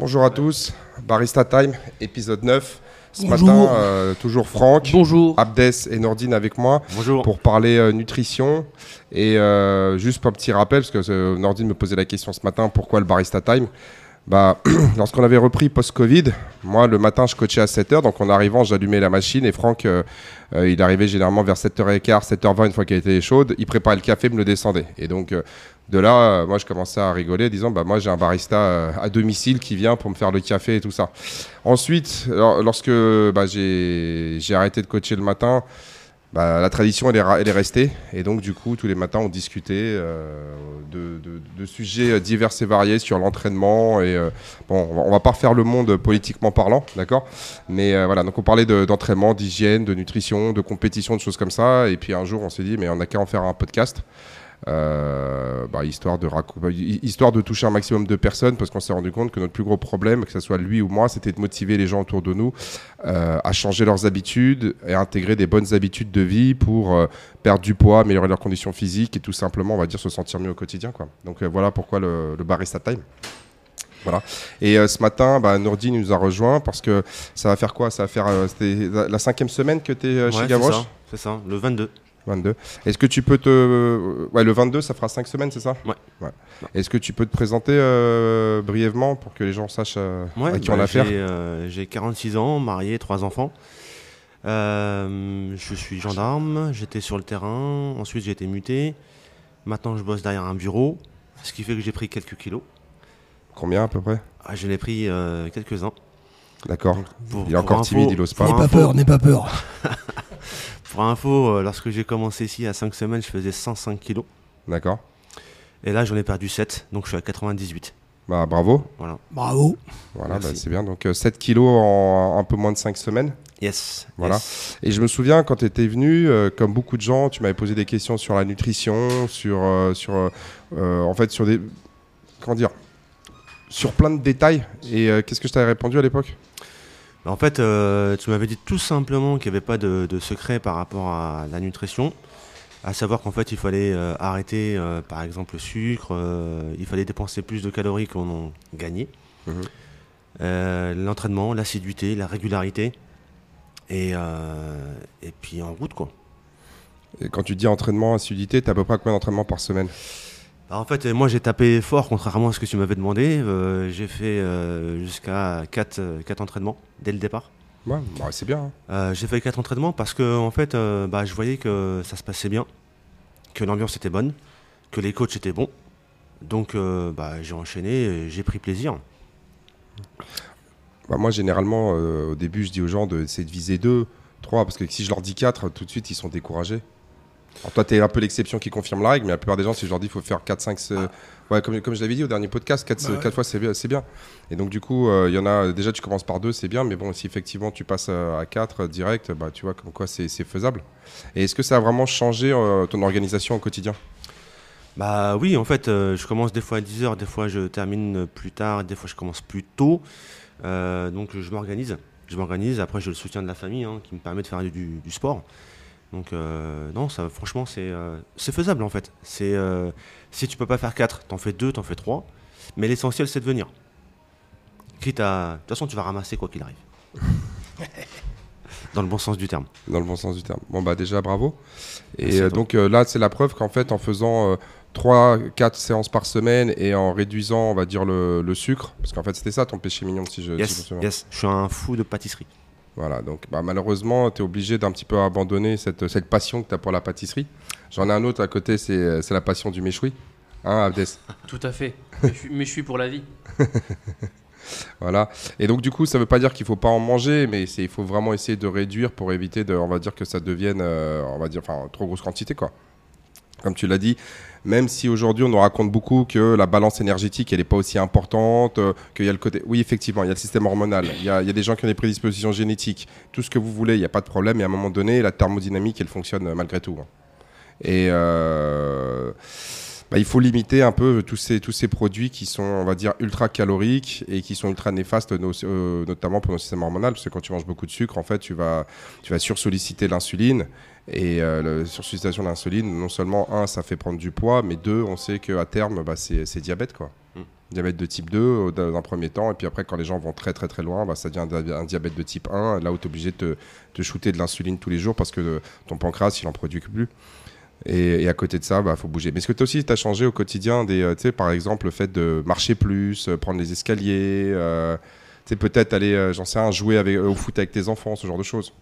Bonjour à tous, Barista Time, épisode 9. Ce Bonjour. matin, euh, toujours Franck, Bonjour. Abdes et Nordine avec moi Bonjour. pour parler euh, nutrition. Et euh, juste pour un petit rappel, parce que euh, Nordine me posait la question ce matin, pourquoi le Barista Time? Bah, Lorsqu'on avait repris post-Covid, moi le matin je coachais à 7h, donc en arrivant j'allumais la machine et Franck, euh, euh, il arrivait généralement vers 7h15, 7h20 une fois qu'elle était chaude, il préparait le café, me le descendait. Et donc euh, de là, moi je commençais à rigoler, disant bah moi j'ai un barista à domicile qui vient pour me faire le café et tout ça. Ensuite, lor- lorsque bah, j'ai arrêté de coacher le matin, bah, la tradition elle est, restée. Et donc du coup tous les matins on discutait euh, de, sujets divers et variés sur l'entraînement et euh, bon on va, va pas refaire le monde politiquement parlant d'accord? Mais euh, voilà. Donc on parlait de- d'entraînement d'hygiène de nutrition de compétition de choses comme ça. Et puis un jour on s'est dit mais on n'a qu'à en faire un podcast. euh, bah, histoire, de histoire de toucher un maximum de personnes parce qu'on s'est rendu compte que notre plus gros problème, que ce soit lui ou moi, c'était de motiver les gens autour de nous euh, à changer leurs habitudes et à intégrer des bonnes habitudes de vie pour euh, perdre du poids, améliorer leurs conditions physiques et tout simplement, on va dire, se sentir mieux au quotidien. Quoi. Donc euh, voilà pourquoi le, le Barista Time. Voilà. Et euh, ce matin, bah, nous a rejoint parce que ça va faire quoi? Ça va faire euh, la, la cinquième semaine que tu es Ouais, chez c'est Gavroche? ça, c'est ça, le 22. 22. Est-ce que tu peux te. Ouais, le 22, ça fera 5 semaines, c'est ça? Ouais. Est-ce que tu peux te présenter euh, brièvement pour que les gens sachent euh, Ouais, à qui bah, on a affaire? j'ai, euh, J'ai 46 ans, marié, trois enfants. Euh, je suis gendarme, j'étais sur le terrain, ensuite j'ai été muté. Maintenant je bosse derrière un bureau, ce qui fait que j'ai pris quelques kilos. Combien à peu près? Ah, je l'ai pris euh, quelques-uns. D'accord. Pour- Il est encore info- timide, il ose pas. N'aie pas info- peur, n'aie pas peur. Pour info, euh, lorsque j'ai commencé ici à 5 semaines, je faisais 105 kilos. D'accord. Et là j'en ai perdu 7, donc je suis à 98. Bah, bravo. Voilà. Bravo. Voilà, bah, c'est bien. Donc euh, 7 kilos en un peu moins de 5 semaines. Yes. Voilà. yes. Et je me souviens quand tu étais venu, euh, comme beaucoup de gens, tu m'avais posé des questions sur la nutrition, sur, euh, sur en fait, sur des, comment dire, sur plein de détails. Et euh, qu'est-ce que je t'avais répondu à l'époque? En fait, euh, tu m'avais dit tout simplement qu'il n'y avait pas de, de secret par rapport à la nutrition. À savoir qu'en fait, il fallait euh, arrêter, euh, par exemple, le sucre, il fallait dépenser plus de calories qu'on en gagnait. Mhm. L'entraînement, l'assiduité, la régularité. Et, et puis en route, quoi. Et quand tu dis entraînement, assiduité, t'as à peu près combien d'entraînements par semaine? En fait, moi, j'ai tapé fort, contrairement à ce que tu m'avais demandé. Euh, j'ai fait euh, jusqu'à 4, entraînements dès le départ. Ouais, bah, c'est bien. hein. Euh, j'ai fait quatre entraînements parce que en fait, euh, bah, je voyais que ça se passait bien, que l'ambiance était bonne, que les coachs étaient bons. Donc euh, bah, j'ai enchaîné, j'ai pris plaisir. Bah, moi, généralement, euh, au début, je dis aux gens d'essayer de viser 2, 3, parce que si je leur dis 4, tout de suite, ils sont découragés. Alors, toi, tu es un peu l'exception qui confirme la règle, mais la plupart des gens, si je leur dis qu'il faut faire 4, 5, c'est- ouais, comme, comme je l'avais dit au dernier podcast, 4, Bah ouais. fois, c'est bien. Et donc, du coup, euh, il y en a, déjà, tu commences par 2, c'est bien, mais bon, si effectivement tu passes euh, à 4 direct, bah, tu vois, comme quoi c'est faisable. Et est-ce que ça a vraiment changé euh, ton organisation au quotidien? Bah oui, en fait, euh, je commence des fois à 10h, des fois je termine plus tard, des fois je commence plus tôt. Euh, donc je m'organise. Je m'organise, après j'ai le soutien de la famille hein, qui me permet de faire du, du sport. Donc euh, non, ça franchement c'est euh, c'est faisable en fait. C'est euh, si tu peux pas faire 4, t'en fais 2, t'en fais 3. Mais l'essentiel c'est de venir. Quitte à. De toute façon tu vas ramasser quoi qu'il arrive. Dans le bon sens du terme. Dans le bon sens du terme. Bon, bah déjà, bravo. Et donc là, c'est la preuve qu'en fait, en faisant 3, 4 séances par semaine et en réduisant, on va dire, le, le sucre, parce qu'en fait, c'était ça ton péché mignon, si je, si je me Yes, souviens. yes, je suis un fou de pâtisserie. Voilà, donc bah, malheureusement, tu es obligé d'un petit peu abandonner cette, cette passion que tu as pour la pâtisserie. J'en ai un autre à côté, c'est c'est la passion du méchoui. Hein, Abdes Tout à fait. Mais je, suis- mais je suis pour la vie. Voilà. Et donc du coup, ça veut pas dire qu'il faut pas en manger, mais c'est il faut vraiment essayer de réduire pour éviter de, on va dire que ça devienne, euh, on va dire, enfin, trop grosse quantité quoi. Comme tu l'as dit, même si aujourd'hui on nous raconte beaucoup que la balance énergétique elle n'est pas aussi importante, euh, qu'il y a le côté, oui effectivement, il y a le système hormonal, il y a, des gens qui ont des prédispositions génétiques, tout ce que vous voulez, il n'y a pas de problème. Et à un moment donné, la thermodynamique elle fonctionne euh, malgré tout. hein. Et euh, bah, il faut limiter un peu tous ces, tous ces produits qui sont, on va dire, ultra caloriques et qui sont ultra néfastes, no- notamment pour notre système hormonal, parce que quand tu manges beaucoup de sucre, en fait, tu vas, tu vas sursolliciter l'insuline. Et euh, la sursollicitation de l'insuline, non seulement, un, ça fait prendre du poids, mais deux, on sait qu'à terme, bah, c'est diabète. Quoi. Mm. Diabète de type 2 euh, dans un premier temps, et puis après, quand les gens vont très très très loin, bah, ça devient un, un diabète de type 1, là où tu es obligé de te, te shooter de l'insuline tous les jours parce que euh, ton pancréas, il en produit plus. Et, et à côté de ça, il bah, faut bouger. Mais est-ce que toi aussi, tu as changé au quotidien, des, euh, par exemple, le fait de marcher plus, euh, prendre les escaliers, euh, peut-être aller, j'en sais rien, jouer avec, au foot avec tes enfants, ce genre de choses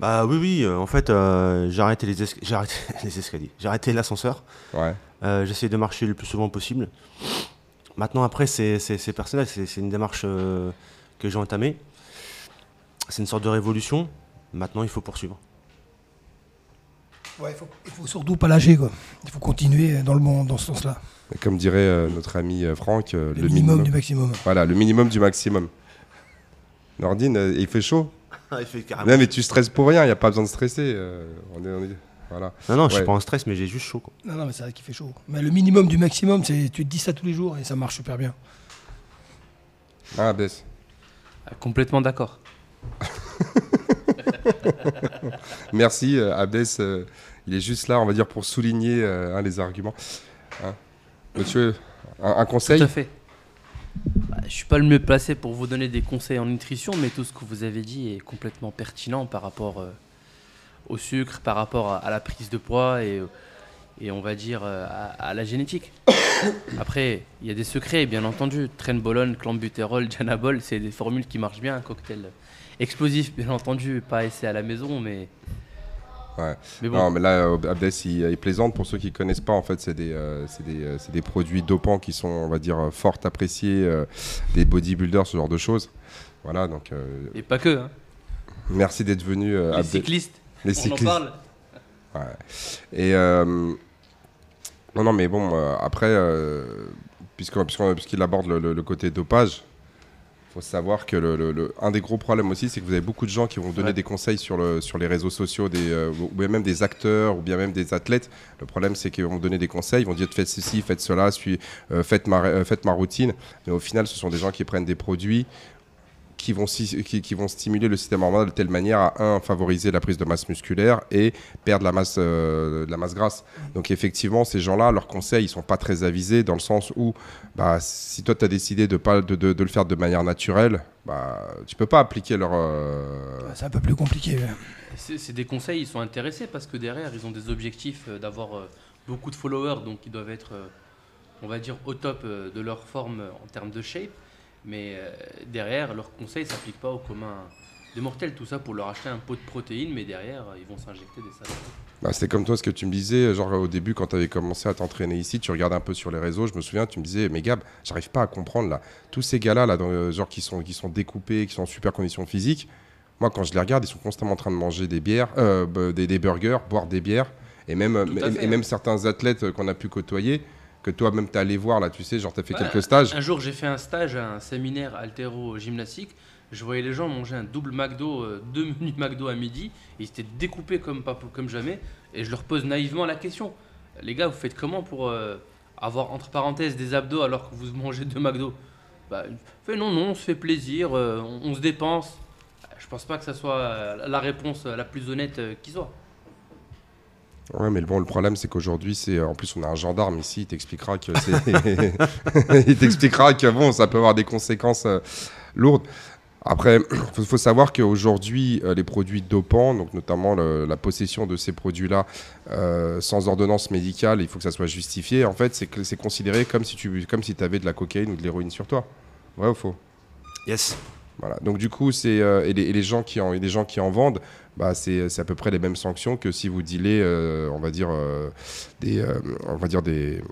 Bah oui, oui, euh, en fait, euh, j'ai arrêté les, esca- j'ai arrêté les escaliers. J'ai arrêté l'ascenseur. Ouais. Euh, J'essaie de marcher le plus souvent possible. Maintenant, après, c'est c'est- c'est personnel. C'est c'est une démarche euh, que j'ai entamée. C'est une sorte de révolution. Maintenant, il faut poursuivre. Ouais, il faut, il faut surtout pas lâcher, quoi. Il faut continuer dans le bon, dans ce sens-là. Et Comme dirait euh, notre ami euh, Franck, euh, Le, minimum, du maximum. Voilà, le minimum du maximum. Nordine, euh, il fait chaud? il fait carrément. Non, mais tu stresses pour rien, il n'y a pas besoin de stresser. euh, on est, on est- Voilà. Non, non, je Ouais. suis pas en stress, mais j'ai juste chaud. quoi. Non, non, mais c'est vrai qu'il fait chaud. Mais le minimum du maximum, c'est tu te dis ça tous les jours et ça marche super bien. Ah, Bess. Ah, Complètement d'accord. Merci, euh, Abdes. euh, il est juste là, on va dire, pour souligner euh, hein, les arguments. Hein. Monsieur, un, un conseil? Tout à fait. Bah, je suis pas le mieux placé pour vous donner des conseils en nutrition, mais tout ce que vous avez dit est complètement pertinent par rapport euh, au sucre, par rapport à, la prise de poids et, euh, on va dire euh, à, la génétique. Après, il y a des secrets, bien entendu. Trenbolone, clenbuterol, Janabol, c'est des formules qui marchent bien, cocktail explosif, bien entendu, pas essai à la maison, mais. Ouais. Mais bon, Non, mais là, euh, Abdes, il, il plaisante. Pour ceux qui ne connaissent pas, en fait, c'est des, euh, des, euh, des produits dopants qui sont, on va dire, euh, fort appréciés, euh, des bodybuilders, ce genre de choses. Voilà, donc euh, et pas que, hein. merci d'être venu, euh, les Abdes. cyclistes, Les on en cyclistes. parle. Et euh, non, non, mais bon, euh, après, euh, puisqu'il aborde le, le- le côté dopage, faut savoir que le, le- le- un des gros problèmes aussi, c'est que vous avez beaucoup de gens qui vont donner Ouais. des conseils sur, le, sur les réseaux sociaux, des, euh, ou bien même des acteurs, ou bien même des athlètes. Le problème, c'est qu'ils vont donner des conseils, ils vont dire faites ceci, faites cela, suis, euh, faites, ma, euh, faites ma routine. Mais au final, ce sont des gens qui prennent des produits qui vont, qui, qui vont stimuler le système hormonal de telle manière à, un, favoriser la prise de masse musculaire et perdre la masse, euh, de la masse grasse. Donc effectivement, ces gens-là, leurs conseils, ils sont pas très avisés dans le sens où, bah, si toi, tu as décidé de, pas, de, de- de le faire de manière naturelle, bah, tu peux pas appliquer leur... euh, C'est un peu plus compliqué. C'est des conseils, ils sont intéressés parce que derrière, ils ont des objectifs euh, d'avoir euh, beaucoup de followers, donc ils doivent être, on va dire, au top de leur forme en termes de shape. Mais euh, derrière, leurs conseils ne s'appliquent pas au commun des mortels. Tout ça pour leur acheter un pot de protéines, mais derrière, euh, ils vont s'injecter des salades. Bah, C'était comme toi ce que tu me disais, genre au début quand tu avais commencé à t'entraîner ici, tu regardais un peu sur les réseaux, je me souviens, tu me disais, mais Gab, j'arrive pas à comprendre là, tous ces gars-là, là, dans, euh, genre qui sont, qui sont découpés, qui sont en super condition physique, moi quand je les regarde, ils sont constamment en train de manger des bières, euh, des, des burgers, boire des bières, et même, euh, et- même certains athlètes euh, qu'on a pu côtoyer, que toi-même t'es allé voir là, tu sais, genre t'as fait Ouais, quelques stages. Un jour, j'ai fait un stage à un séminaire altéro-gymnastique. Je voyais les gens manger un double McDo, euh, deux menus McDo à midi. Ils étaient découpés comme, pas, comme jamais. Et je leur pose naïvement la question Les gars, vous faites comment pour euh, avoir entre parenthèses des abdos alors que vous mangez deux McDo? Bah, fait non, non, on se fait plaisir, euh, on, on se dépense. Je pense pas que ça soit euh, la réponse la plus honnête qui soit. Ouais, mais bon, le problème, c'est qu'aujourd'hui, c'est en plus, on a un gendarme ici, il t'expliquera que il t'expliquera que bon, ça peut avoir des conséquences euh, lourdes. Après, il faut, savoir qu'aujourd'hui, euh, les produits dopants, donc notamment le- la possession de ces produits-là euh, sans ordonnance médicale, il faut que ça soit justifié. En fait, c'est considéré comme si tu comme si avais de la cocaïne ou de l'héroïne sur toi. Vrai ou faux? Yes. voilà. Donc du coup, c'est euh, et, et les gens qui en et les gens qui en vendent, bah c'est c'est à peu près les mêmes sanctions que si vous dealez, euh, on va dire euh, des, euh, on va dire des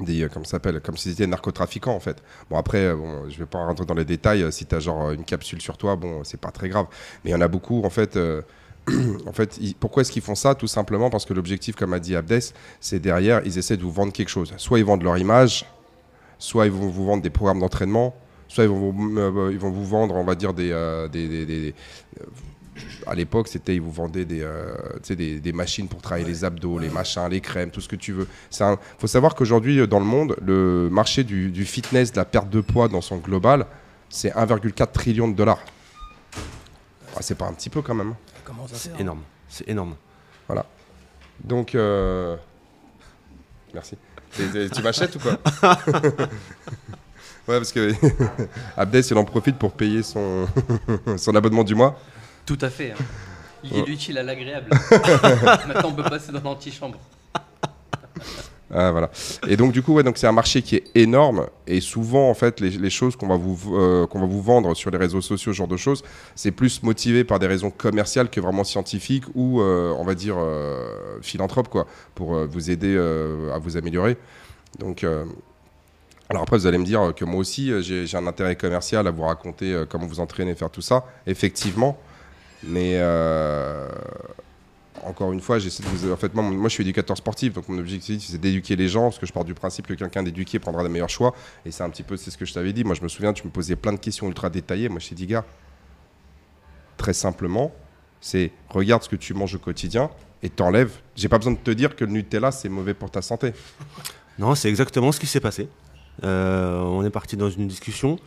des euh, ça s'appelle comme si c'était narcotrafiquant en fait bon après euh, bon je vais pas rentrer dans les détails euh, si tu as genre une capsule sur toi bon c'est pas très grave mais il y en a beaucoup en fait euh, en fait, pourquoi est-ce qu'ils font ça? Tout simplement parce que l'objectif, comme a dit Abdes, c'est derrière, ils essaient de vous vendre quelque chose. Soit ils vendent leur image, soit ils vont vous vendre des programmes d'entraînement, soit ils vont vous, euh, vendre, on va dire, des. euh, euh, à l'époque, c'était ils vous vendaient des, euh, tu sais, des, des machines pour travailler les abdos, les machins, les crèmes, tout ce que tu veux. Il faut savoir qu'aujourd'hui, euh, dans le monde, le marché du, du fitness, de la perte de poids dans son global, c'est 1,4 trillion de dollars. Ah, c'est pas un petit peu quand même. hein. C'est faire. énorme. C'est énorme. Donc, euh, merci. Tu m'achètes ou quoi? Ouais, parce que Abdes, il en profite pour payer son, son abonnement du mois. Tout à fait. hein. Lier l'utile à l'agréable. Maintenant, on peut passer dans l'antichambre. Ah, voilà. Et donc du coup, ouais, donc c'est un marché qui est énorme et souvent en fait les, les choses qu'on va vous euh, qu'on va vous vendre sur les réseaux sociaux, ce genre de choses, c'est plus motivé par des raisons commerciales que vraiment scientifiques ou euh, on va dire euh, philanthrope quoi, pour euh, vous aider à vous améliorer. Donc alors après, vous allez me dire que moi aussi, j'ai un intérêt commercial à vous raconter comment vous entraîner, faire tout ça, effectivement. Mais euh, encore une fois, j'essaie de vous. En fait, moi, moi, je suis éducateur sportif, donc mon objectif, c'est d'éduquer les gens, parce que je pars du principe que quelqu'un d'éduqué prendra les meilleurs choix. Et c'est un petit peu, c'est ce que je t'avais dit. Moi, je me souviens, tu me posais plein de questions ultra détaillées. Moi, je t'ai dit, gars, très simplement, c'est regarde ce que tu manges au quotidien et t'enlèves. J'ai pas besoin de te dire que le Nutella, c'est mauvais pour ta santé. Non, c'est exactement ce qui s'est passé. Euh, on est parti dans une discussion.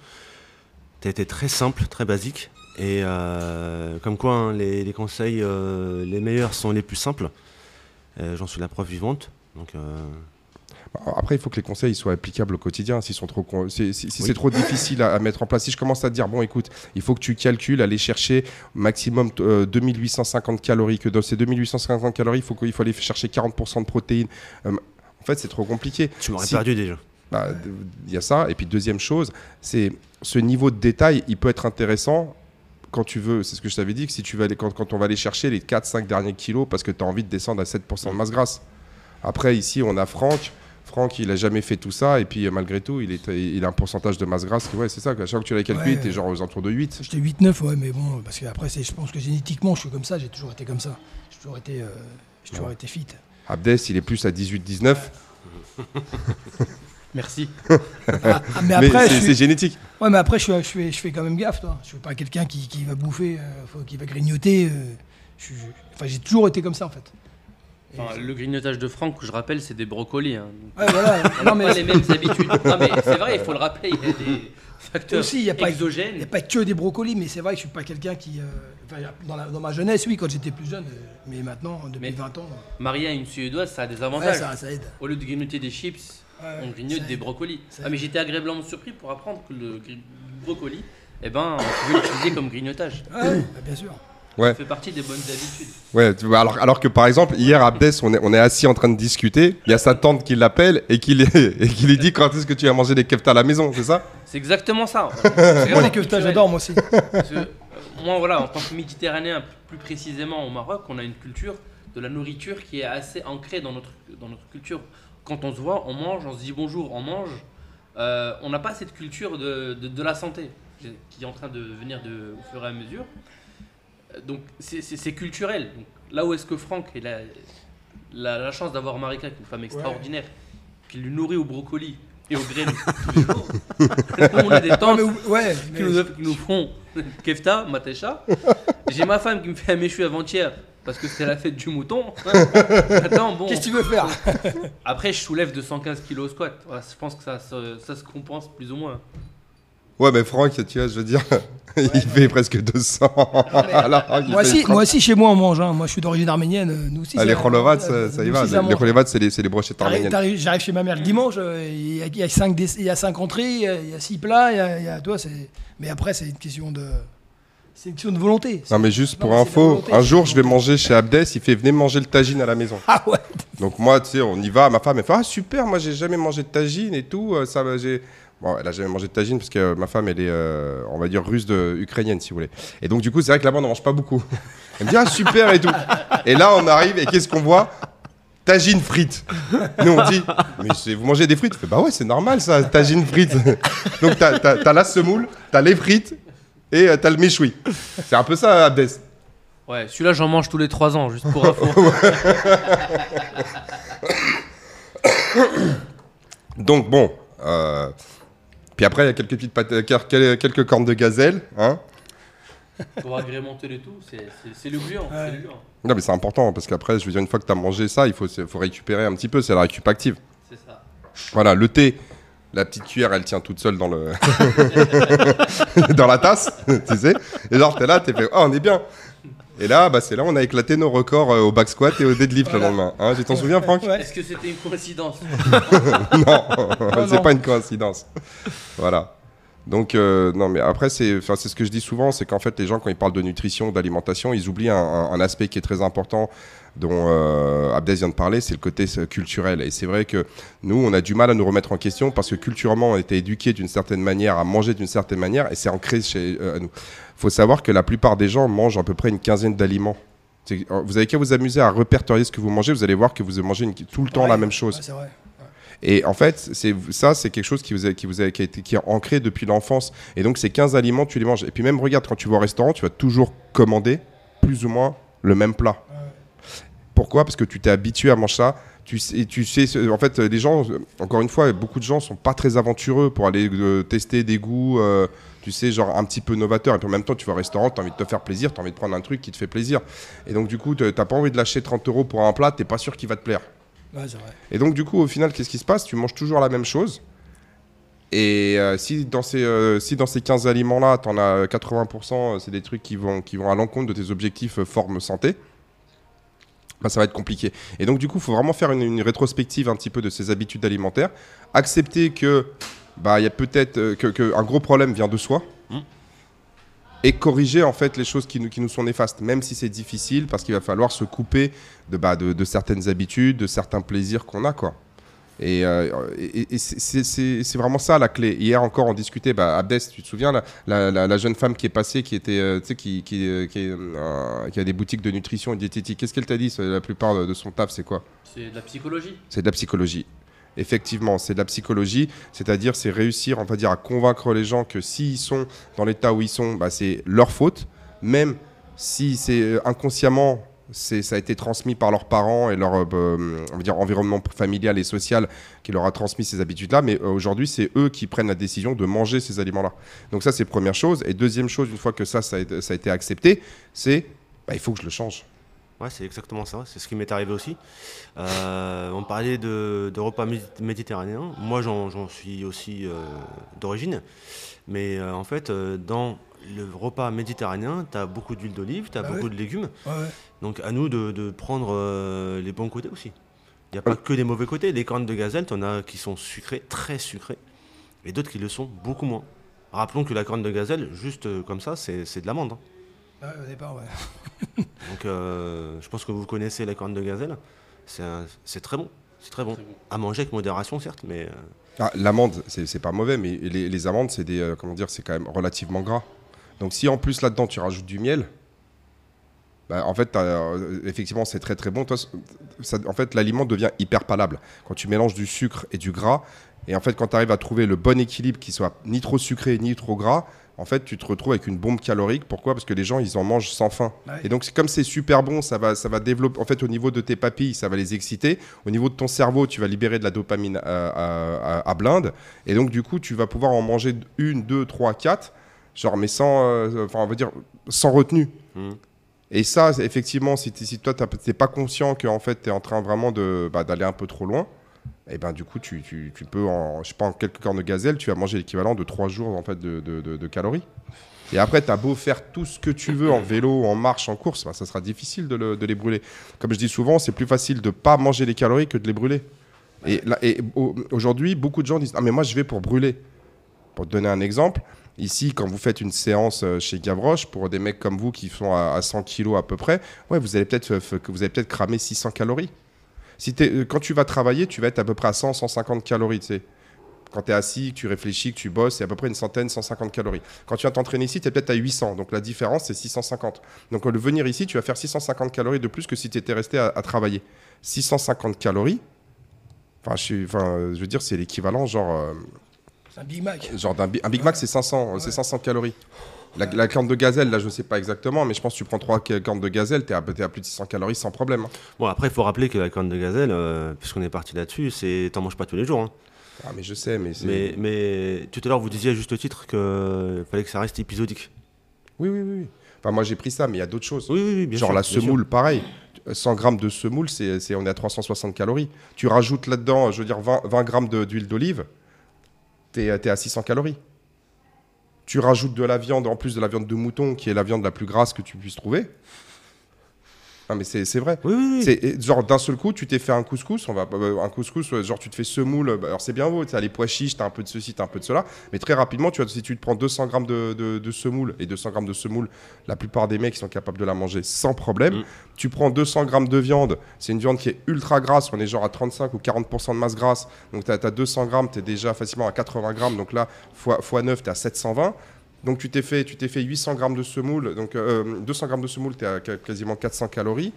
Tu été très simple, très basique. Et euh, comme quoi, hein, les, les conseils euh, les meilleurs sont les plus simples. Euh, J'en suis la preuve vivante. Donc, euh, Après, il faut que les conseils soient applicables au quotidien. S'ils sont trop, con- si, si- si Oui. c'est trop difficile à, à mettre en place, si je commence à te dire, bon, écoute, il faut que tu calcules, aller chercher maximum euh, 2850 calories, que dans ces 2850 calories, il faut, qu'il faut aller chercher 40% de protéines. Euh, en fait, c'est trop compliqué. tu m'aurais Si- perdu déjà. Bah, Il y a ça. Et puis, deuxième chose, c'est ce niveau de détail, il peut être intéressant quand tu veux. C'est ce que je t'avais dit, que si tu vas aller, quand, quand on va aller chercher les 4-5 derniers kilos parce que tu as envie de descendre à 7% de masse grasse. Après, ici, on a Franck. Franck, il a jamais fait tout ça. Et puis, euh, malgré tout, il, est, il a un pourcentage de masse grasse. qui- Ouais, c'est ça. À chaque fois que tu l'as calculé, Ouais. tu es genre aux alentours de 8. J'étais 8-9, ouais, mais bon, parce que après, je pense que génétiquement, je suis comme ça, j'ai toujours été comme ça. J'ai toujours été, euh, j'ai toujours Ouais. été fit. Abdes, il est plus à 18-19. Merci. Ah, ah, mais après, c'est génétique. ouais, mais après, je, suis, je, fais, je fais quand même gaffe, toi. Je suis pas quelqu'un qui, qui va bouffer, euh, qui va grignoter. euh, je Enfin, j'ai toujours été comme ça, en fait. Enfin, le grignotage de Franck, je rappelle, c'est des brocolis. Hein. Ouais, voilà. On non, n'a mais pas les mêmes habitudes. Non, mais c'est vrai, il faut le rappeler. Il y a des facteurs Aussi, il y a pas- exogènes. Il n'y a pas que des brocolis, mais c'est vrai que je suis pas quelqu'un qui. euh, enfin, dans, la- dans ma jeunesse, oui, quand j'étais plus jeune, mais maintenant, depuis Mais- 20 ans, Maria, une suédoise, ça a des ouais, avantages. ça, ça aide. Au lieu de grignoter des chips, on grignote des brocolis. Ah, mais j'étais agréablement surpris pour apprendre que le gri- brocoli, eh ben, on pouvait l'utiliser comme grignotage. Ouais, bah, bien sûr. Ouais. Ça fait partie des bonnes habitudes. Ouais, tu vois, alors, alors que par exemple, hier, Abdes, on est, on est assis en train de discuter. Il y a sa tante qui l'appelle et qui, lui- et qui lui dit quand est-ce que tu vas manger des keftas à la maison, c'est ça? C'est exactement ça. Moi, les keftas, j'adore, moi aussi. Parce que, euh, moi, voilà, en tant que Méditerranéen, plus précisément au Maroc, on a une culture de la nourriture qui est assez ancrée dans notre, dans notre culture. Quand on se voit, on mange, on se dit bonjour, on mange. Euh, on n'a pas cette culture de, de, de la santé qui est en train de venir de, au fur et à mesure. Donc, c'est- culturel. Donc, là où est-ce que Franck a la, la, la chance d'avoir Marika, qui est une femme extraordinaire, qui lui nourrit au brocoli et aux graines tous les jours. On a des tantes mais, ouais, mais- qui nous, qui nous font kefta, matécha. J'ai ma femme qui me fait un méchoui avant-hier parce que c'était la fête du mouton. Attends, bon. Qu'est-ce que tu veux faire? Après, je soulève 215 kilos au squat. Voilà, je pense que ça, se- ça se compense plus ou moins. Ouais, mais Franck, tu vois, je veux dire, il fait presque 200. Alors, il moi fait aussi, 30. moi aussi, chez moi, on mange. hein. Moi, je suis d'origine arménienne. euh, Nous aussi. Ah, les euh, ça, ça y va. aussi, Les rolovats, c'est les, c'est les brochettes arméniennes. J'arrive chez ma mère le dimanche, euh, il y a- il y, a cinq dé- il y a cinq entrées, il y a- il y a six plats, il y a, il y a- toi, c'est. Mais après, c'est une question de. C'est une question de volonté. Non, mais juste pour info, un jour, je vais manger chez Abdes, il fait venez manger le tagine à la maison. Ah ouais. Donc moi, tu sais, on y va. Ma femme, elle fait ah super, moi j'ai jamais mangé de tagine et tout. euh, Ça, j'ai. Bon, elle a jamais mangé de tagine parce que euh, ma femme, elle est, euh, on va dire, russe de ukrainienne, si vous voulez. Et donc du coup, c'est vrai que là-bas, on n'en mange pas beaucoup. Elle me dit ah super et tout. Et là, on arrive et qu'est-ce qu'on voit? Tagine frites. Nous, on dit mais vous mangez des frites? Bah ouais, c'est normal ça, tagine frites. donc t'as la semoule, t'as les frites et euh, t'as le méchoui. C'est un peu ça, Abdes. Ouais, celui-là, j'en mange tous les 3 ans, juste pour info. Donc bon, euh, puis après il y a quelques petites pâtes- euh, quel- quelques cornes de gazelle, hein. pour agrémenter le tout, c'est c'est- c'est le gluant. c'est Ouais. le gluant. Non mais c'est important parce qu'après, je veux dire, une fois que tu as mangé ça, il faut, faut récupérer un petit peu, c'est la récup active. C'est ça. Voilà, le thé, la petite cuillère, elle tient toute seule dans le dans la tasse, tu sais. Et genre t'es là, t'es fait, oh on est bien. Et là, bah, c'est là on a éclaté nos records euh, au back squat et au deadlift le lendemain. Hein, tu t'en souviens, Franck Ouais. Est-ce que c'était une coïncidence? Non, c'est pas une coïncidence. Voilà. Donc, euh, non, mais après, c'est ce que je dis souvent, c'est qu'en fait, les gens, quand ils parlent de nutrition, d'alimentation, ils oublient un, un- un aspect qui est très important, dont euh, vient de parler, c'est le côté euh, culturel. Et c'est vrai que nous, on a du mal à nous remettre en question parce que culturellement, on a été éduqués d'une certaine manière, à manger d'une certaine manière, et c'est ancré chez euh, nous. faut savoir que la plupart des gens mangent à peu près une quinzaine d'aliments. Vous avez qu'à vous amuser à répertorier ce que vous mangez, vous allez voir que vous mangez une- tout le temps Ouais, la même chose. ouais. Et en fait, c'est ça, c'est quelque chose qui vous, a, qui vous a, été est ancré depuis l'enfance. Et donc, ces 15 aliments, tu les manges. Et puis même, regarde, quand tu vas au restaurant, tu vas toujours commander plus ou moins le même plat. Pourquoi? Parce que tu t'es habitué à manger ça. Tu sais, tu sais, en fait, les gens, encore une fois, beaucoup de gens sont pas très aventureux pour aller euh, tester des goûts, euh, tu sais, genre un petit peu novateur. Et puis en même temps, tu vas au restaurant, tu as envie de te faire plaisir, tu as envie de prendre un truc qui te fait plaisir. Et donc, du coup, tu n'as pas envie de lâcher 30 euros pour un plat, tu pas sûr qu'il va te plaire. Et donc, du coup, au final, qu'est-ce qui se passe? Tu manges toujours la même chose. Et euh, si, dans ces, euh, si dans ces 15 aliments-là, tu en as 80%, euh, c'est des trucs qui vont, qui vont à l'encontre de tes objectifs forme santé, bah, ça va être compliqué. Et donc, du coup, il faut vraiment faire une, rétrospective un petit peu de ses habitudes alimentaires. Accepter que bah, y a peut-être que un gros problème vient de soi. Et corriger en fait les choses qui nous, qui nous sont néfastes, même si c'est difficile, parce qu'il va falloir se couper de, bah, de, de certaines habitudes, de certains plaisirs qu'on a. quoi. Et, euh, et- et c'est- vraiment ça la clé. Hier encore, on discutait, bah, Abdes, tu te souviens, la, la- la- la jeune femme qui est passée, qui, était, euh, qui, qui, euh, qui, euh, qui a des boutiques de nutrition et diététique. Qu'est-ce qu'elle t'a dit La plupart de son taf, c'est quoi? C'est de la psychologie. C'est de la psychologie. Effectivement, c'est de la psychologie, c'est-à-dire c'est réussir, on va dire, à convaincre les gens que s'ils sont dans l'état où ils sont, bah, c'est leur faute, même si c'est euh, inconsciemment, ça a été transmis par leurs parents et leur euh, environnement familial et social qui leur a transmis ces habitudes-là, mais euh, aujourd'hui, c'est eux qui prennent la décision de manger ces aliments-là. Donc ça, c'est première chose. Et deuxième chose, une fois que ça, ça a été, ça a été accepté, c'est bah, il faut que je le change. Ouais, c'est exactement ça. C'est ce qui m'est arrivé aussi. Euh, on parlait de, de repas médi- méditerranéens. Moi, j'en suis aussi euh, d'origine. Mais euh, en fait, dans le repas méditerranéen, tu as beaucoup d'huile d'olive, tu as Bah beaucoup de légumes. Ouais, ouais. Donc à nous de, de prendre les bons côtés aussi. Il n'y a pas que des mauvais côtés. Les cornes de gazelle, tu en as qui sont sucrées, très sucrées, et d'autres qui le sont beaucoup moins. Rappelons que la corne de gazelle, juste comme ça, c'est c'est de l'amande. hein. Ouais, au départ, ouais. Donc euh, je pense que vous connaissez la corne de gazelle. C'est un- c'est très bon. C'est très bon. Très bon. À manger avec modération, certes, mais euh, Ah, l'amande, c'est c'est pas mauvais, mais les, les amandes, c'est des, euh, comment dire, c'est quand même relativement gras. Donc si en plus là-dedans tu rajoutes du miel, bah, en fait, t'as, euh, effectivement, c'est très très bon. Toi, c- ça- en fait, l'aliment devient hyper palable quand tu mélanges du sucre et du gras. Et en fait, quand tu arrives à trouver le bon équilibre qui soit ni trop sucré ni trop gras, en fait, tu te retrouves avec une bombe calorique. Pourquoi? Parce que les gens, ils en mangent sans faim. Ouais. Et donc, comme c'est super bon, ça va, ça va développer. En fait, au niveau de tes papilles, ça va les exciter. Au niveau de ton cerveau, tu vas libérer de la dopamine à, à- à- à blinde. Et donc, du coup, tu vas pouvoir en manger une, deux, trois, quatre. Genre, mais sans, euh, enfin, on va dire, sans retenue. Mhm. Et ça, effectivement, si, toi, tu n'es pas conscient qu'en fait, tu es en train vraiment de, bah, d'aller un peu trop loin, et ben du coup, tu, tu- peux, en, je sais pas, en quelques cornes de gazelle, tu vas manger l'équivalent de trois jours en fait, de, de- calories. Et après, tu as beau faire tout ce que tu veux en vélo, en marche, en course, bah, ça sera difficile de, le- de les brûler. Comme je dis souvent, c'est plus facile de pas manger les calories que de les brûler. Et, et au- aujourd'hui, beaucoup de gens disent Ah, mais moi, je vais pour brûler. Pour te donner un exemple, ici, quand vous faites une séance euh, chez Gavroche, pour des mecs comme vous qui sont à, à 100 kilos à peu près, ouais, vous allez peut-être euh, que vous allez peut-être cramer 600 calories. Si euh, quand tu vas travailler, tu vas être à peu près à 100, 150 calories, tu sais. Quand tu es assis, que tu réfléchis, que tu bosses, c'est à peu près une centaine, 150 calories. Quand tu vas t'entraîner ici, tu es peut-être à 800. Donc la différence, c'est 650. Donc le venir ici, tu vas faire 650 calories de plus que si tu étais resté à, à travailler. 650 calories, enfin, je, suis- enfin, je veux dire, c'est l'équivalent, genre, euh, C'est un Big Mac. genre un Big Mac, c'est 500, euh, c'est 500 calories. La, la corne de gazelle, là, je sais pas exactement, mais je pense que tu prends trois cornes de gazelle, tu es, à t'es à plus de 600 calories sans problème. hein. bon, après, il faut rappeler que la corne de gazelle, euh, puisqu'on est parti là-dessus, c'est t'en manges pas tous les jours. hein. Ah, mais je sais, mais c'est. Mais, mais tout à l'heure, vous disiez à juste titre qu'il fallait que ça reste épisodique. Oui, oui, oui. Enfin, moi, j'ai pris ça, mais il y a d'autres choses. Oui, oui, oui, bien Genre sûr, la semoule, pareil. 100 grammes de semoule, c'est, on est à 360 calories. Tu rajoutes là-dedans, je veux dire, 20, 20 grammes d'huile d'olive, t'es, es à 600 calories. Tu rajoutes de la viande, en plus de la viande de mouton, qui est la viande la plus grasse que tu puisses trouver. Non, mais c'est vrai. Oui, genre d'un seul coup, tu t'es fait un couscous, on va euh, un couscous, genre tu te fais semoule. bah, alors c'est bien beau, tu as les pois chiches, t'as un peu de ceci, t'as un peu de cela, mais très rapidement, tu vois, si tu te prends 200 grammes de, de, de semoule et 200 grammes de semoule, la plupart des mecs sont capables de la manger sans problème. Mm. Tu prends 200 grammes de viande, c'est une viande qui est ultra grasse, on est genre à 35 ou 40% de masse grasse, donc tu as, 200 grammes, tu es déjà facilement à 80 grammes, donc là, fois, fois 9, tu es à 720. Donc tu t'es fait, tu t'es fait 800 grammes de semoule, donc euh, 200 grammes de semoule, tu es à quasiment 400 calories.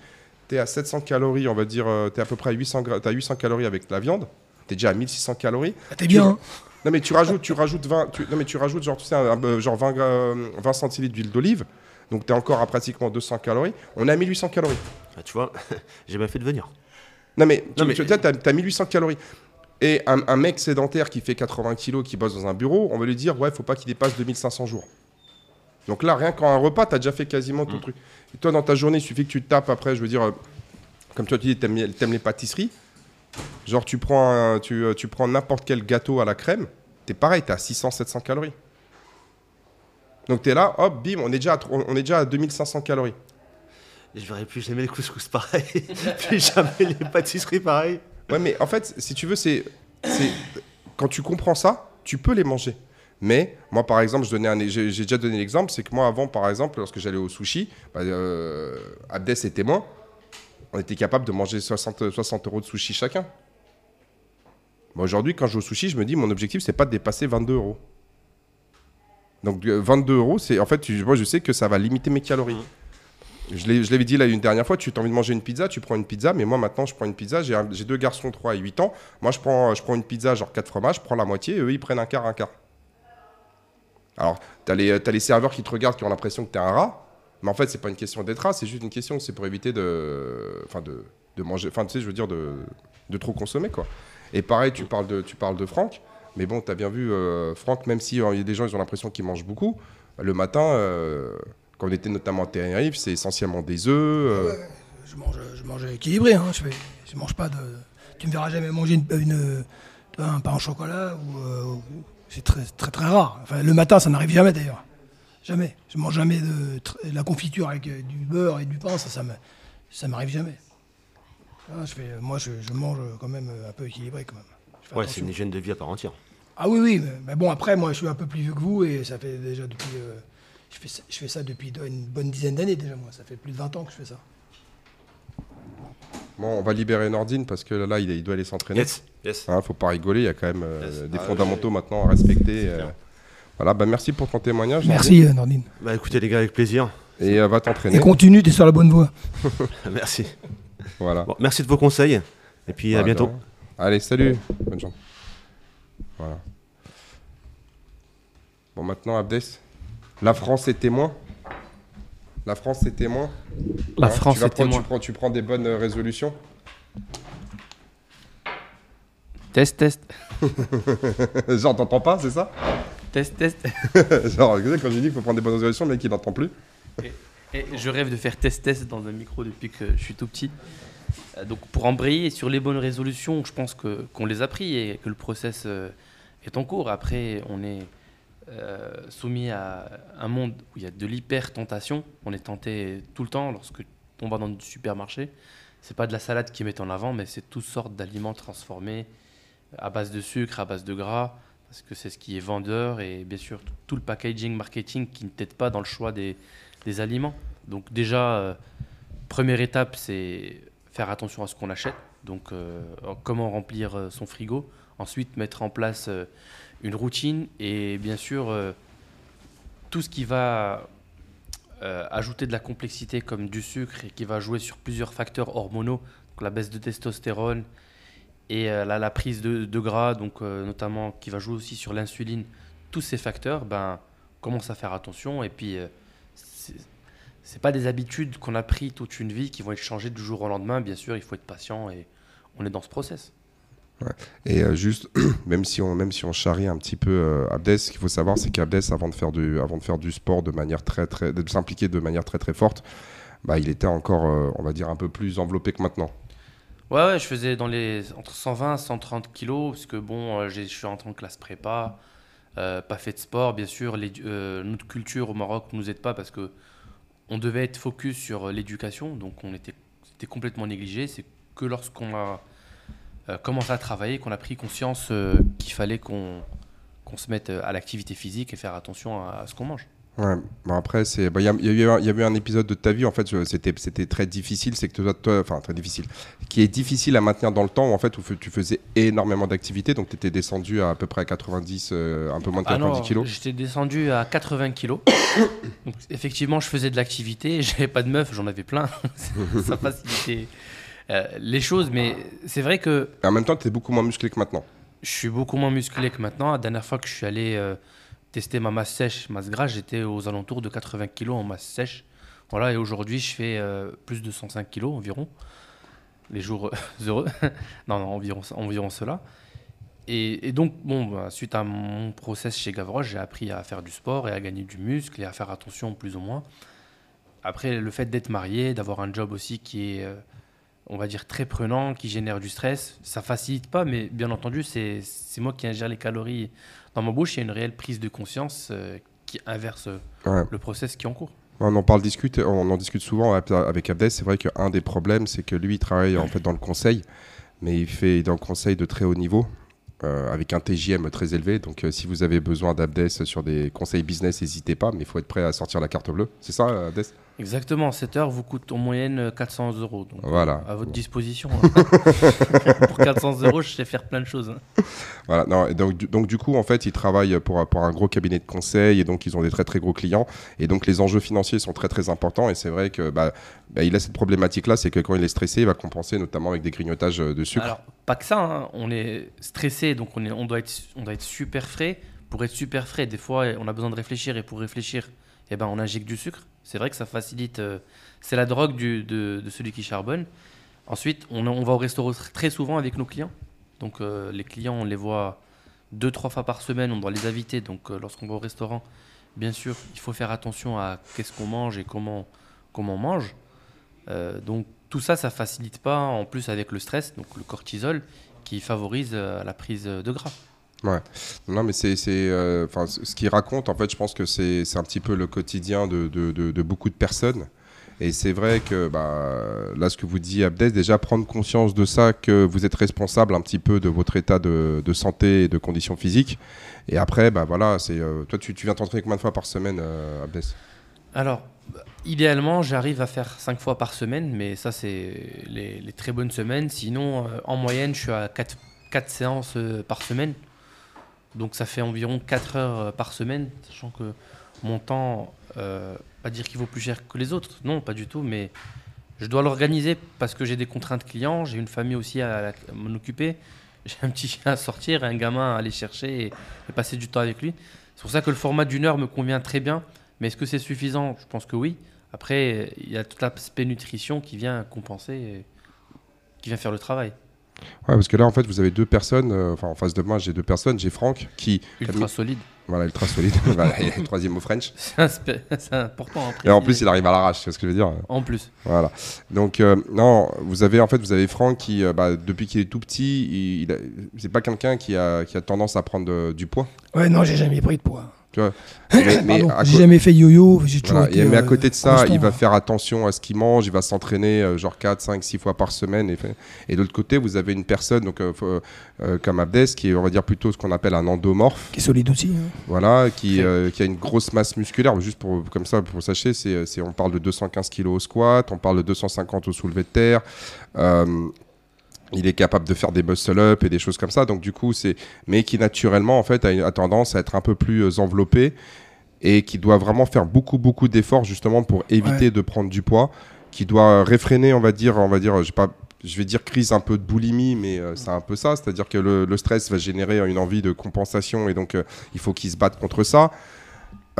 Tu es à 700 calories, on va dire, tu es à peu près à 800, gra- t'as 800 calories avec la viande. Tu es déjà à 1600 calories. Ah, T'es bien. hein. Non mais tu rajoutes, tu rajoutes 20, tu- non mais tu rajoutes genre tu sais, un- un- genre 20, gra- euh, 20 centilitres d'huile d'olive. Donc tu es encore à pratiquement 200 calories. On est à 1800 calories. Ah, tu vois, j'ai bien fait de venir. Non mais tu mais- tu- t'as, t'as 1800 calories. Et un, un mec sédentaire qui fait 80 kilos, qui bosse dans un bureau, on va lui dire ouais, faut pas qu'il dépasse 2500 jours. Donc là, rien qu'en un repas, tu as déjà fait quasiment ton Mm. truc. Et toi, dans ta journée, il suffit que tu te tapes après, je veux dire, euh, comme toi tu dis, t'aimes, t'aimes les pâtisseries. Genre, tu prends, un- tu, euh, tu prends n'importe quel gâteau à la crème, t'es pareil, t'es à 600-700 calories. Donc t'es là, hop, bim, on est déjà à, on est déjà à 2500 calories. Et je verrai plus jamais les couscous pareil, plus jamais les pâtisseries pareil. Ouais, mais en fait, si tu veux, c'est, quand tu comprends ça, tu peux les manger. Mais moi, par exemple, j'ai, déjà donné l'exemple, c'est que moi, avant, par exemple, lorsque j'allais au sushi, bah, euh, Abdès et témoin, on était capable de manger 60, 60 euros de sushi chacun. Aujourd'hui, quand je vais au sushi, je me dis, mon objectif, c'est pas de dépasser 22 euros. Donc, euh, 22 euros, c'est en fait, moi, je sais que ça va limiter mes calories. Je l'avais dit là une dernière fois, tu as envie de manger une pizza, tu prends une pizza, mais moi maintenant je prends une pizza, j'ai deux garçons, 3 et 8 ans, moi je prends, je prends une pizza genre 4 fromages, je prends la moitié, eux ils prennent un quart, un quart. Alors, tu as, les serveurs qui te regardent qui ont l'impression que tu es un rat, mais en fait c'est pas une question d'être rat, c'est juste une question, c'est pour éviter de, de, manger, enfin tu sais, je veux dire de, trop consommer quoi. Et pareil, tu parles de, tu parles de Franck, mais bon, tu as bien vu, euh, Franck, même si euh, y a des gens ils ont l'impression qu'il mange beaucoup, le matin, euh, quand on était notamment à Tenerife, c'est essentiellement des œufs. euh, Ouais, je, mange, je mange équilibré. Hein. Je, fais, je mange pas de. Tu me verras jamais manger une, un pain au chocolat ou. euh, ou- c'est très, très très rare. Enfin, le matin, ça n'arrive jamais d'ailleurs. Jamais. Je mange jamais de, la confiture avec euh, du beurre et du pain. Ça, ça me- ça m'arrive jamais. Ah, je fais, moi, je, je mange quand même un peu équilibré quand même. Ouais, c'est une hygiène de vie à part entière. Ah oui, oui, mais, mais bon, après, moi, je suis un peu plus vieux que vous et ça fait déjà depuis. euh, je, fais ça, je fais ça depuis une bonne dizaine d'années déjà, moi. Ça fait plus de 20 ans que je fais ça. Bon, on va libérer Nordine parce que là, il, il doit aller s'entraîner. Yes, yes. Hein, faut pas rigoler, il y a quand même euh, Yes. des Ah, fondamentaux oui, maintenant à respecter. euh. voilà, bah merci pour ton témoignage. Merci, euh, Nordine. Bah écoutez les gars, avec plaisir. Et euh, va Et t'entraîner. continue, t'es sur la bonne voie. Merci. Voilà. Bon, merci de vos conseils. Et puis à bientôt. Allez, salut. Bonne journée. Voilà. Bon, maintenant, Abdes. La France est témoin. La France est témoin. La Hein, France est prendre- témoin. Tu prends, tu prends des bonnes euh, résolutions. Test, test, Genre, t'entends pas, c'est ça? Test, test. Genre, quand je dis qu'il faut prendre des bonnes résolutions, le mec, il n'entend plus. Et je rêve de faire test-test dans un micro depuis que je suis tout petit. Euh, Donc pour embrayer sur les bonnes résolutions, je pense que qu'on les a pris et que le process euh, est en cours. Après, on est euh, soumis à un monde où il y a de l'hyper-tentation. On est tenté tout le temps lorsque on va dans du supermarché. C'est pas de la salade qui met en avant, mais c'est toutes sortes d'aliments transformés à base de sucre, à base de gras, parce que c'est ce qui est vendeur et bien sûr tout- le packaging marketing qui ne t'aide pas dans le choix des, aliments. Donc déjà, euh, première étape, c'est faire attention à ce qu'on achète. Donc euh, comment remplir son frigo. Ensuite, mettre en place une routine et bien sûr euh, tout ce qui va euh, ajouter de la complexité comme du sucre et qui va jouer sur plusieurs facteurs hormonaux, donc la baisse de testostérone et euh, la, prise de, de gras, donc notamment qui va jouer aussi sur l'insuline. Tous ces facteurs, ben, commence à faire attention et puis c'est pas des habitudes qu'on a pris toute une vie qui vont être changées du jour au lendemain. Bien sûr, il faut être patient et on est dans ce process. Et euh, juste, même si on, même si on charrie un petit peu euh, Abdes, ce qu'il faut savoir, c'est qu'Abdes, avant de faire du, avant de faire du sport de manière très, très, de s'impliquer de manière très, très forte, bah, il était encore, euh, on va dire, un peu plus enveloppé que maintenant. Ouais, ouais, je faisais dans les entre 120 et 130 kilos parce que bon, euh, je suis en train de classe prépa, pas fait de sport, bien sûr. euh, notre culture au Maroc nous aide pas parce que on devait être focus sur l'éducation, donc on était c'était complètement négligé. C'est que lorsqu'on a commencé à travailler qu'on a pris conscience euh, qu'il fallait qu'on qu'on se mette euh, à l'activité physique et faire attention à, à ce qu'on mange. Ouais, bon après, c'est, bah, il y, a- il y a eu un- y a eu un épisode de ta vie, en fait, c'était, c'était très difficile, c'est que toi, toi- enfin, très difficile, qui est difficile à maintenir dans le temps, en fait, où tu faisais énormément d'activités, donc tu étais descendu à, à peu près à 90, euh, un peu moins de Ah 90 non, kilos. j'étais descendu à 80 kilos. Donc, effectivement, je faisais de l'activité, j'avais pas de meuf, j'en avais plein. Ça facilitait euh, les choses, mais c'est vrai que Et en même temps, tu es beaucoup moins musclé que maintenant. je suis beaucoup moins musclé que maintenant. La dernière fois que je suis allé euh, tester ma masse sèche, masse grasse, j'étais aux alentours de 80 kilos en masse sèche. Voilà, et aujourd'hui, je fais euh, plus de 105 kilos environ. Les jours heureux. non, non, environ, environ cela. Et, et donc, bon, bah, suite à mon process chez Gavroche, j'ai appris à faire du sport et à gagner du muscle et à faire attention plus ou moins. Après, le fait d'être marié, d'avoir un job aussi qui est, on va dire, très prenant, qui génère du stress, ça facilite pas, mais bien entendu, c'est moi qui ingère les calories dans ma bouche. Il y a une réelle prise de conscience euh, qui inverse euh, Ouais. le process qui est en cours. On en parle, discute, on en discute souvent avec- Abdes. C'est vrai qu'un des problèmes, c'est que lui, il travaille en fait dans le conseil, mais il fait dans le conseil de très haut niveau, euh, avec un TJM très élevé. Donc, euh, si vous avez besoin d'Abdes sur des conseils business, n'hésitez pas, mais il faut être prêt à sortir la carte bleue. C'est ça, Abdes? Exactement, cette heure vous coûte en moyenne euh, 400 euros. Donc, Voilà. à votre disposition. hein. Pour 400 euros, je sais faire plein de choses. hein. Voilà, non, donc, du- donc du coup, en fait, ils travaillent pour, pour un gros cabinet de conseil et donc ils ont des très très gros clients. Et donc les enjeux financiers sont très très importants. Et c'est vrai que bah, bah, il a cette problématique-là, c'est que quand il est stressé, il va compenser notamment avec des grignotages euh, de sucre. Alors, pas que ça, hein, on est stressé, donc on, est, on, doit être, on doit être super frais. Pour être super frais, des fois, on a besoin de réfléchir, et pour réfléchir, eh ben, on injecte du sucre. C'est vrai que ça facilite. euh, c'est la drogue de, celui qui charbonne. Ensuite, on, va au restaurant très souvent avec nos clients. Donc, euh, les clients, on les voit deux, trois fois par semaine, on doit les inviter. Donc, euh, lorsqu'on va au restaurant, bien sûr, il faut faire attention à qu'est-ce qu'on mange et comment, comment on mange. Donc, tout ça, ça facilite pas, en plus avec le stress, donc le cortisol, qui favorise la prise de gras. Non, mais c'est, euh, ce qu'il raconte, en fait, je pense que c'est, un petit peu le quotidien de, beaucoup de personnes. Et c'est vrai que bah, là, ce que vous dit Abdes, déjà prendre conscience de ça, que vous êtes responsable un petit peu de votre état de, santé et de conditions physiques. Et après, bah voilà, euh, toi, tu, viens t'entraîner combien de fois par semaine, euh, Abdes Alors, idéalement, j'arrive à faire 5 fois par semaine, mais ça, c'est les, très bonnes semaines. Sinon, euh, en moyenne, je suis à 4, séances euh, par semaine. Donc, ça fait environ 4 heures euh, par semaine, sachant que mon temps, euh, pas dire qu'il vaut plus cher que les autres, non, pas du tout, mais je dois l'organiser parce que j'ai des contraintes clients, j'ai une famille aussi à, m'en occuper, j'ai un petit chien à sortir, un gamin à aller chercher et, et passer du temps avec lui. C'est pour ça que le format d'une heure me convient très bien. Mais est-ce que c'est suffisant? Je pense que oui. Après, il y a tout l'aspect nutrition qui vient compenser, et qui vient faire le travail. Ouais, parce que là, en fait, vous avez deux personnes, euh, enfin, en face de moi, j'ai deux personnes. J'ai Franck qui, Ultra solide. voilà, ultra solide, voilà, et troisième au French. C'est important. à Et en plus, il arrive à l'arrache, c'est ce que je veux dire? En plus. Voilà. Donc euh, non, vous avez en fait vous avez Franck qui euh, bah, depuis qu'il est tout petit, il, il a- c'est pas quelqu'un qui a, qui a tendance à prendre de- du poids? Ouais, non, j'ai jamais pris de poids. Mais, mais Pardon, à j'ai jamais fait yo-yo. Voilà. mais à euh, côté de ça, il va faire attention à ce qu'il mange, il va s'entraîner euh, genre 4, 5, 6 fois par semaine. Et, et de l'autre côté, vous avez une personne donc, euh, euh, comme Abdes qui est on va dire plutôt ce qu'on appelle un endomorphe. Qui est solide aussi. hein. Voilà, qui, euh, a une grosse masse musculaire. Juste pour comme ça, pour sachiez, c'est, c'est- on parle de 215 kg au squat, on parle de 250 au soulevé de terre. Euh, il est capable de faire des muscle-up et des choses comme ça. Donc du coup, c'est mais qui naturellement en fait a, une- a tendance à être un peu plus euh, enveloppé et qui doit vraiment faire beaucoup beaucoup d'efforts justement pour éviter Ouais. de prendre du poids, qui doit réfréner, on va dire, on va dire, je pas. Je vais dire crise un peu de boulimie, mais euh, c'est un peu ça. C'est-à-dire que le, le stress va générer une envie de compensation et donc euh, il faut qu'il se batte contre ça.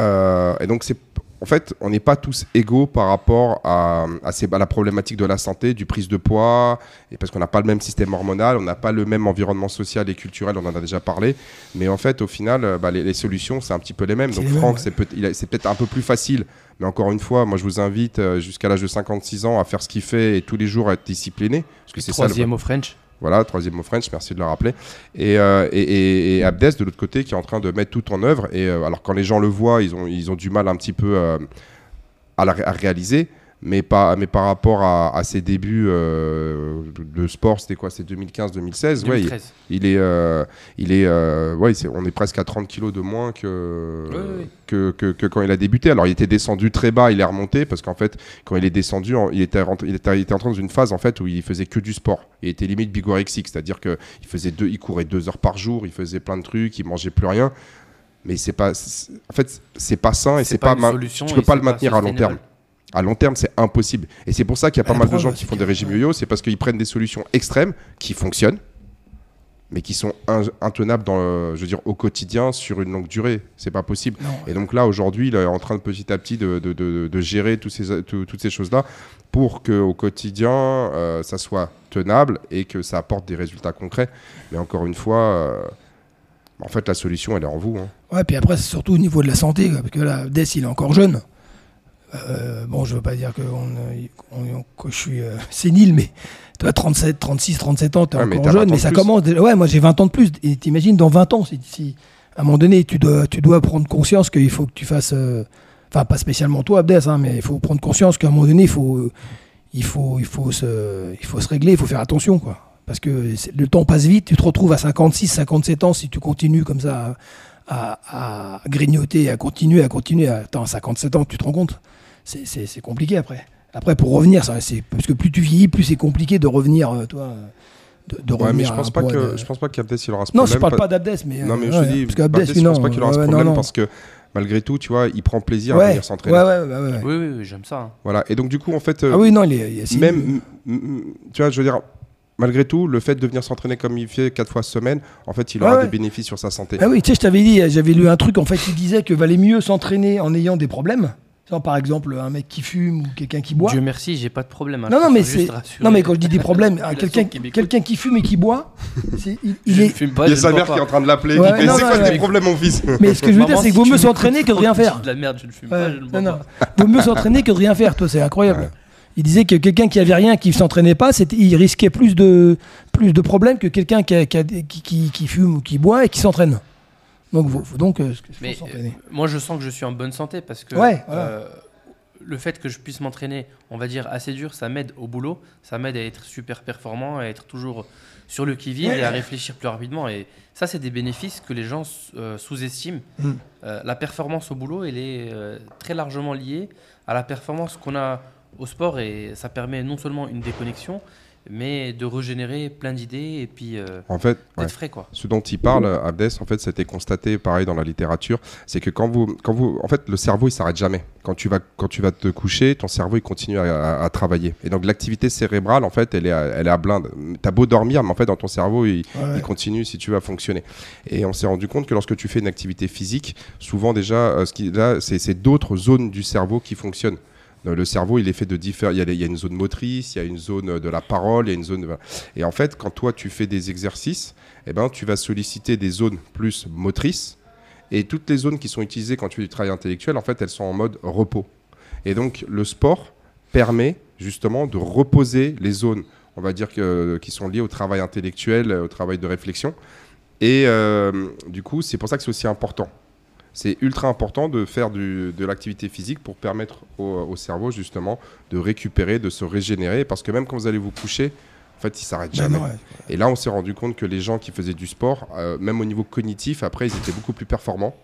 Euh, et donc, c'est, en fait, on n'est pas tous égaux par rapport à, à, ces- à la problématique de la santé, du prise de poids, et parce qu'on n'a pas le même système hormonal, on n'a pas le même environnement social et culturel, on en a déjà parlé. Mais en fait, au final, euh, bah, les, les solutions, c'est un petit peu les mêmes. Donc, Franck, c'est, peut-être un peu plus facile. Mais encore une fois, moi, je vous invite euh, jusqu'à l'âge de 56 ans à faire ce qu'il fait et tous les jours à être discipliné. Parce que c'est ça le- Troisième au French. Voilà, troisième mot French, merci de le rappeler. Et, euh, et, et- Abdes, de l'autre côté, qui est en train de mettre tout en œuvre. Et euh, alors, quand les gens le voient, ils ont, ils ont du mal un petit peu euh, à, à réaliser. Mais, pas, mais par rapport à, à ses débuts euh, de sport, c'était quoi? C'est 2015-2016 ouais, il, 2013. il est, euh, il est, euh, ouais, c'est- on est presque à 30 kilos de moins que, que, que, que quand il a débuté. Alors il était descendu très bas, il est remonté parce qu'en fait, quand il est descendu, en- il était, rentré- il était, il était entré dans une phase en fait où il faisait que du sport. Il était limite bigorexique, c'est-à-dire que il faisait deux, il courait deux heures par jour, il faisait plein de trucs, il mangeait plus rien. Mais c'est pas, en fait, c'est pas sain et c'est pas, une ma- tu peux pas le maintenir à long terme. À long terme, c'est impossible. Et c'est pour ça qu'il y a pas mal de gens qui font des régimes yo-yo, c'est parce qu'ils prennent des solutions extrêmes qui fonctionnent, mais qui sont in- intenables dans, le- je veux dire, au quotidien sur une longue durée. C'est pas possible. Non. Et donc là, aujourd'hui, il est en train de petit à petit de, de- de- de gérer tous ces, tout- toutes ces choses-là pour qu'au quotidien, euh, ça soit tenable et que ça apporte des résultats concrets. Mais encore une fois, euh, en fait, la solution, elle est en vous. hein. Ouais, puis après, c'est surtout au niveau de la santé, parce que là, Dess, il est encore jeune. Euh, bon, je veux pas dire que, on, que je suis euh, sénile, mais tu vois, 37, 36, 37 ans, tu es Ouais, mais encore 20 jeune, mais ça plus. commence. déjà- Ouais, moi j'ai 20 ans de plus, et t'imagines dans 20 ans, si, si à un moment donné, tu dois, tu dois prendre conscience qu'il faut que tu fasses. euh, Enfin, pas spécialement toi, Abdes, hein, mais il faut prendre conscience qu'à un moment donné, il faut, euh, il faut, il faut, se, il faut se régler, il faut faire attention, quoi. Parce que le temps passe vite, tu te retrouves à 56, 57 ans si tu continues comme ça à, à, à grignoter, à continuer, à continuer. Attends, à 57 ans, tu te rends compte? C'est- C'est c'est compliqué après. Après, pour revenir, ça, c'est parce que plus tu vieillis, plus c'est compliqué de revenir, euh, toi, euh, de, de Ouais, revenir. mais je pense pas que de- je pense pas qu'Abdes il aura ce Non, problème. je parle pa- pas d'Abdes, mais. Non, mais euh, je ouais, te dis, parce que Abdes, Abdes, je non, pense pas qu'il aura ouais, ce problème non, non. parce que malgré tout, tu vois, il prend plaisir à venir s'entraîner. ouais, ouais, ouais, ouais. Oui, oui, oui, j'aime ça. hein. Voilà. Et donc du coup, en fait, euh, Ah oui, non, il est. il est même, tu vois, je veux dire, malgré tout, le fait de venir s'entraîner comme il fait quatre fois semaine, en fait, il aura ouais. des bénéfices sur sa santé. Ah oui, tu sais, je t'avais dit, j'avais lu un truc, en fait, il disait que valait mieux s'entraîner en ayant des problèmes. Genre, par exemple, un mec qui fume ou quelqu'un qui boit. Dieu merci, j'ai pas de problème. hein, Non, non, mais c'est. Non, mais quand je dis des problèmes, quelqu'un quelqu'un qui fume et qui boit, c'est- il, est. ne fume pas, Il y a sa mère qui est en train de l'appeler, Ouais, qui fait non, C'est quoi tes problèmes, mon fils? Mais ce que je veux dire, c'est que vaut mieux me s'entraîner que de rien faire. De la merde, je ne fume Ouais, pas, je ne bois non, non. pas. Vaut mieux s'entraîner que de rien faire, toi, c'est incroyable. Ouais. Il disait que quelqu'un qui avait rien, qui ne s'entraînait pas, c'était- il risquait plus de, plus de problèmes que quelqu'un qui fume ou qui boit et qui s'entraîne. Donc, faut donc euh, Mais euh, moi, je sens que je suis en bonne santé parce que Ouais, voilà. euh, le fait que je puisse m'entraîner, on va dire assez dur, ça m'aide au boulot, ça m'aide à être super performant, à être toujours sur le qui-vive Ouais. et à réfléchir plus rapidement. Et ça, c'est des bénéfices que les gens euh, sous-estiment. Mm. Euh, la performance au boulot, elle est euh, très largement liée à la performance qu'on a au sport et ça permet non seulement une déconnexion, mais de régénérer plein d'idées et puis euh, En fait, d'être ouais. frais quoi. ce dont il parle, Abdes, en fait, c'était constaté pareil dans la littérature, c'est que quand vous, quand vous, en fait, le cerveau, il s'arrête jamais. Quand tu vas, quand tu vas te coucher, ton cerveau, il continue à, à- à travailler. Et donc, l'activité cérébrale, en fait, elle est, à, elle est à blinde. T'as beau dormir, mais en fait, dans ton cerveau, il, Ouais. il continue si tu veux à fonctionner. Et on s'est rendu compte que lorsque tu fais une activité physique, souvent déjà, euh, ce qui, là, c'est c'est d'autres zones du cerveau qui fonctionnent. Euh, Le cerveau, il est fait de différents. Il, y a une zone motrice, il y a une zone de la parole, il y a une zone. de- Et en fait, quand toi tu fais des exercices, eh ben, tu vas solliciter des zones plus motrices. Et toutes les zones qui sont utilisées quand tu fais du travail intellectuel, en fait, elles sont en mode repos. Et donc, le sport permet justement de reposer les zones, on va dire, que, qui sont liées au travail intellectuel, au travail de réflexion. Et euh, du coup, c'est pour ça que c'est aussi important. C'est ultra important de faire du- de l'activité physique pour permettre au, au cerveau justement de récupérer, de se régénérer. Parce que même quand vous allez vous coucher, en fait, il s'arrête jamais. ouais. Et là, on s'est rendu compte que les gens qui faisaient du sport, euh, même au niveau cognitif, après, ils étaient beaucoup plus performants.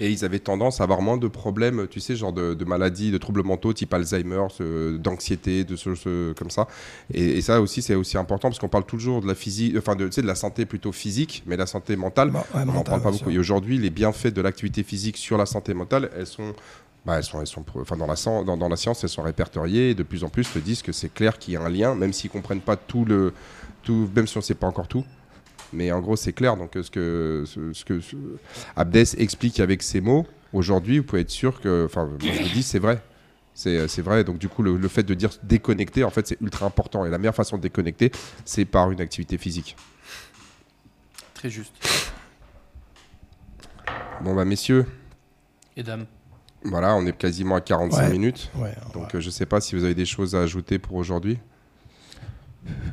Et ils avaient tendance à avoir moins de problèmes, tu sais, genre de, de maladies, de troubles mentaux, type Alzheimer, d'anxiété, de ce, ce- comme ça. Et, et ça aussi, c'est aussi important parce qu'on parle toujours de la physique, enfin, de, tu sais, de la santé plutôt physique, mais la santé mentale, ouais, on n'en parle pas beaucoup. Et aujourd'hui, les bienfaits de l'activité physique sur la santé mentale, elles sont, bah, elles sont, elles sont, enfin, dans la, san- dans, dans la science, elles sont répertoriées. Et de plus en plus, te disent que c'est clair qu'il y a un lien, même s'ils comprennent pas tout le, tout, même si on sait pas encore tout. Mais en gros, c'est clair. Donc, euh, ce que, ce, ce que ce- Abdes explique avec ses mots, aujourd'hui, vous pouvez être sûr que, enfin, moi, je le dis, c'est vrai. C'est euh, c'est vrai. Donc, du coup, le, le fait de dire déconnecter, en fait, c'est ultra important. Et la meilleure façon de déconnecter, c'est par une activité physique. Très juste. Bon, bah, messieurs, Et dame. voilà, on est quasiment à 45 Ouais. minutes. Ouais, Donc, euh, je sais pas si vous avez des choses à ajouter pour aujourd'hui.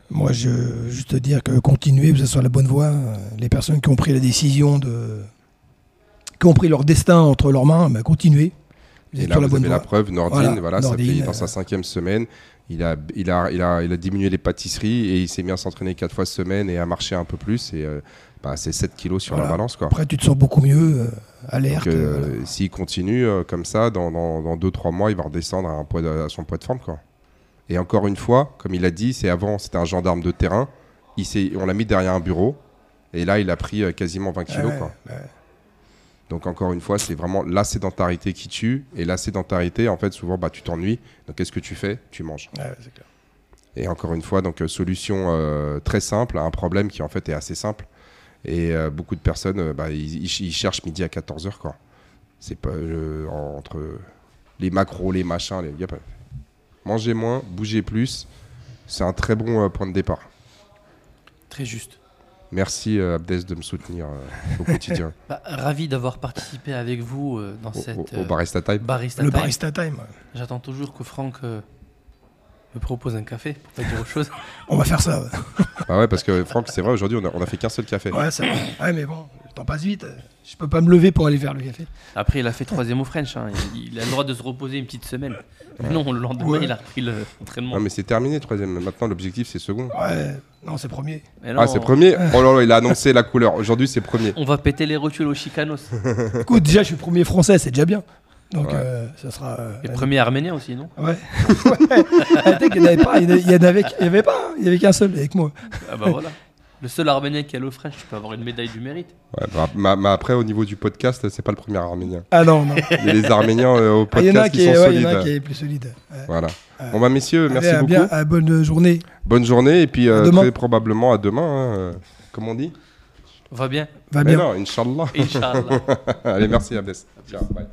Moi, je veux juste te dire que continuez, vous êtes sur la bonne voie. Euh, Les personnes qui ont pris la décision de. qui ont pris leur destin entre leurs mains, ben, continuez. Vous Et êtes là, sur la vous bonne avez la voie. preuve, Nordine, Voilà, voilà, ça fait dans euh, sa cinquième semaine. Il a, il, a, il, a, il a diminué les pâtisseries et il s'est mis à s'entraîner quatre fois semaine et à marcher un peu plus. Et euh, bah, c'est 7 kilos sur Voilà. la balance. Quoi. Après, tu te sens beaucoup mieux, euh, alerte. Euh, euh, voilà. S'il continue euh, comme ça, dans 2-3 dans, dans deux, trois mois, il va redescendre à, un poids de- à son poids de forme. Quoi. Et encore une fois, comme il a dit, c'est avant, c'était un gendarme de terrain. Il on l'a mis derrière un bureau. Et là, il a pris euh, quasiment 20 kilos. Ouais, quoi. ouais. Donc encore une fois, c'est vraiment la sédentarité qui tue. Et la sédentarité, en fait, souvent, bah, tu t'ennuies. Donc qu'est-ce que tu fais? Tu manges. Ouais, c'est clair. Et encore une fois, donc euh, solution euh, très simple à un problème qui en fait est assez simple. Et euh, beaucoup de personnes, euh, bah, ils, cherchent midi à 14h. quoi. C'est pas en- entre les macros, les machins, les... y a pas- Mangez moins, bougez plus. C'est un très bon euh, point de départ. Très juste. Merci euh, Abdes de me soutenir euh, au quotidien. Bah, ravi d'avoir participé avec vous euh, dans au, cette au- au Barista Time. barista Le time. barista time. J'attends toujours que Franck euh, me propose un café pour pas dire autre chose. On va faire ça. Ouais, Ah ouais, parce que Franck, c'est vrai, aujourd'hui, on a, on a fait qu'un seul café. ouais, c'est vrai. Ouais, mais bon, temps passe vite. Je peux pas me lever pour aller faire le café. Après, il a fait troisième au French. hein. Il, il a le droit de se reposer une petite semaine. Non, le lendemain, Ouais. il a repris le- l'entraînement. Non, mais c'est terminé, troisième. Maintenant, l'objectif, c'est second. Ouais, non, c'est premier. Mais non, Ah, c'est premier? Oh là là, il a annoncé la couleur. Aujourd'hui, c'est premier. On va péter les rotules au Chicanos. Écoute, déjà, je suis premier français, c'est déjà bien. Donc, Ouais. euh, ça sera. euh, Et premier arménien aussi, non? Ouais. qu'il n'y en avait pas. Il y en avait- il avait, il pas. hein. Il y avait qu'un seul avec moi. Ah bah voilà. Le seul arménien qui a le French, tu peux avoir une médaille du mérite. Ouais, bah, ma- ma- après, au niveau du podcast, c'est pas le premier arménien. Ah non, non. Il y a les arméniens euh, au Ah, Il y en a podcast qui qui est, sont ouais, il y solides. en a qui est plus solide. Ouais. Voilà. Bon, bah, messieurs, Allez, merci à beaucoup. bien, à bonne journée. Bonne journée et puis euh, À demain. très probablement à demain. hein, euh, comme on dit Va bien. Va Mais bien. non, Inch'Allah. Inch'Allah. Allez, merci Abdes. Ciao, bye.